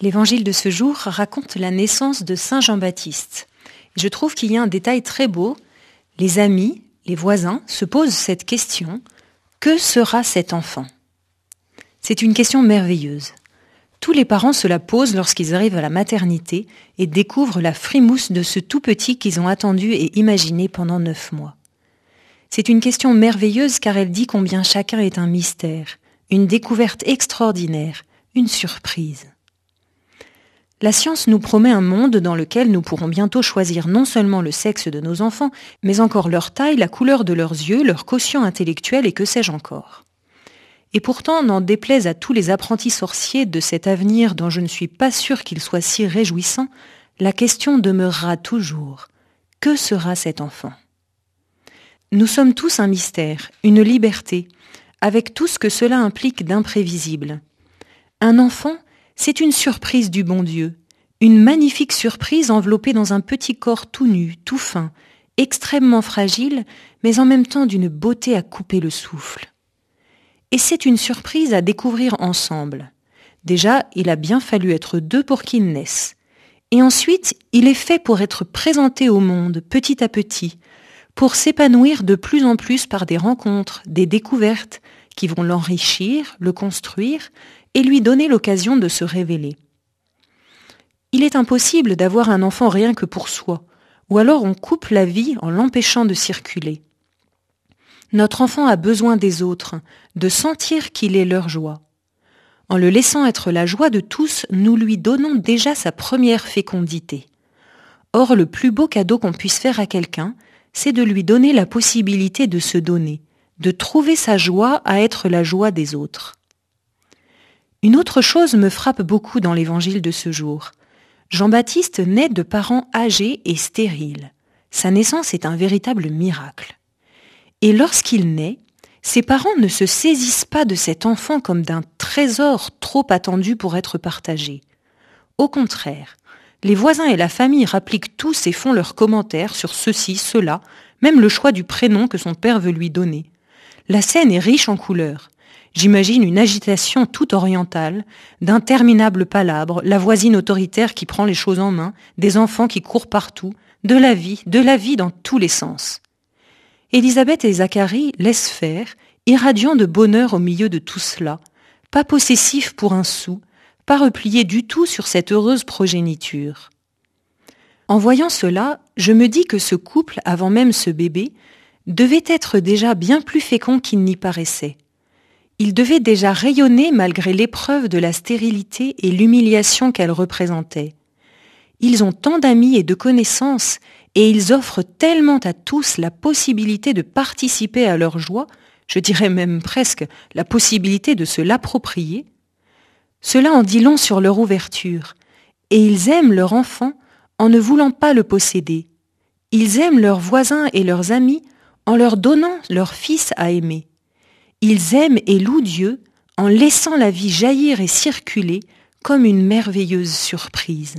L'évangile de ce jour raconte la naissance de Saint Jean-Baptiste. Je trouve qu'il y a un détail très beau. Les amis, les voisins se posent cette question. Que sera cet enfant? C'est une question merveilleuse. Tous les parents se la posent lorsqu'ils arrivent à la maternité et découvrent la frimousse de ce tout petit qu'ils ont attendu et imaginé pendant neuf mois. C'est une question merveilleuse car elle dit combien chacun est un mystère, une découverte extraordinaire, une surprise. La science nous promet un monde dans lequel nous pourrons bientôt choisir non seulement le sexe de nos enfants, mais encore leur taille, la couleur de leurs yeux, leur quotient intellectuel et que sais-je encore. Et pourtant, n'en déplaise à tous les apprentis sorciers de cet avenir dont je ne suis pas sûr qu'il soit si réjouissant, la question demeurera toujours. Que sera cet enfant? Nous sommes tous un mystère, une liberté, avec tout ce que cela implique d'imprévisible. Un enfant, c'est une surprise du bon Dieu, une magnifique surprise enveloppée dans un petit corps tout nu, tout fin, extrêmement fragile, mais en même temps d'une beauté à couper le souffle. Et c'est une surprise à découvrir ensemble. Déjà, il a bien fallu être deux pour qu'il naisse. Et ensuite, il est fait pour être présenté au monde petit à petit, pour s'épanouir de plus en plus par des rencontres, des découvertes, qui vont l'enrichir, le construire et lui donner l'occasion de se révéler. Il est impossible d'avoir un enfant rien que pour soi, ou alors on coupe la vie en l'empêchant de circuler. Notre enfant a besoin des autres, de sentir qu'il est leur joie. En le laissant être la joie de tous, nous lui donnons déjà sa première fécondité. Or, le plus beau cadeau qu'on puisse faire à quelqu'un, c'est de lui donner la possibilité de se donner, de trouver sa joie à être la joie des autres. Une autre chose me frappe beaucoup dans l'évangile de ce jour. Jean-Baptiste naît de parents âgés et stériles. Sa naissance est un véritable miracle. Et lorsqu'il naît, ses parents ne se saisissent pas de cet enfant comme d'un trésor trop attendu pour être partagé. Au contraire, les voisins et la famille rappliquent tous et font leurs commentaires sur ceci, cela, même le choix du prénom que son père veut lui donner. La scène est riche en couleurs. J'imagine une agitation toute orientale, d'interminables palabres, la voisine autoritaire qui prend les choses en main, des enfants qui courent partout, de la vie, de la vie dans tous les sens. Élisabeth et Zacharie laissent faire, irradiant de bonheur au milieu de tout cela, pas possessifs pour un sou, pas repliés du tout sur cette heureuse progéniture. En voyant cela, je me dis que ce couple, avant même ce bébé, devait être déjà bien plus fécond qu'il n'y paraissait. Il devait déjà rayonner malgré l'épreuve de la stérilité et l'humiliation qu'elle représentait. Ils ont tant d'amis et de connaissances, et ils offrent tellement à tous la possibilité de participer à leur joie, je dirais même presque la possibilité de se l'approprier. Cela en dit long sur leur ouverture, et ils aiment leur enfant en ne voulant pas le posséder. Ils aiment leurs voisins et leurs amis en leur donnant leur fils à aimer. Ils aiment et louent Dieu en laissant la vie jaillir et circuler comme une merveilleuse surprise.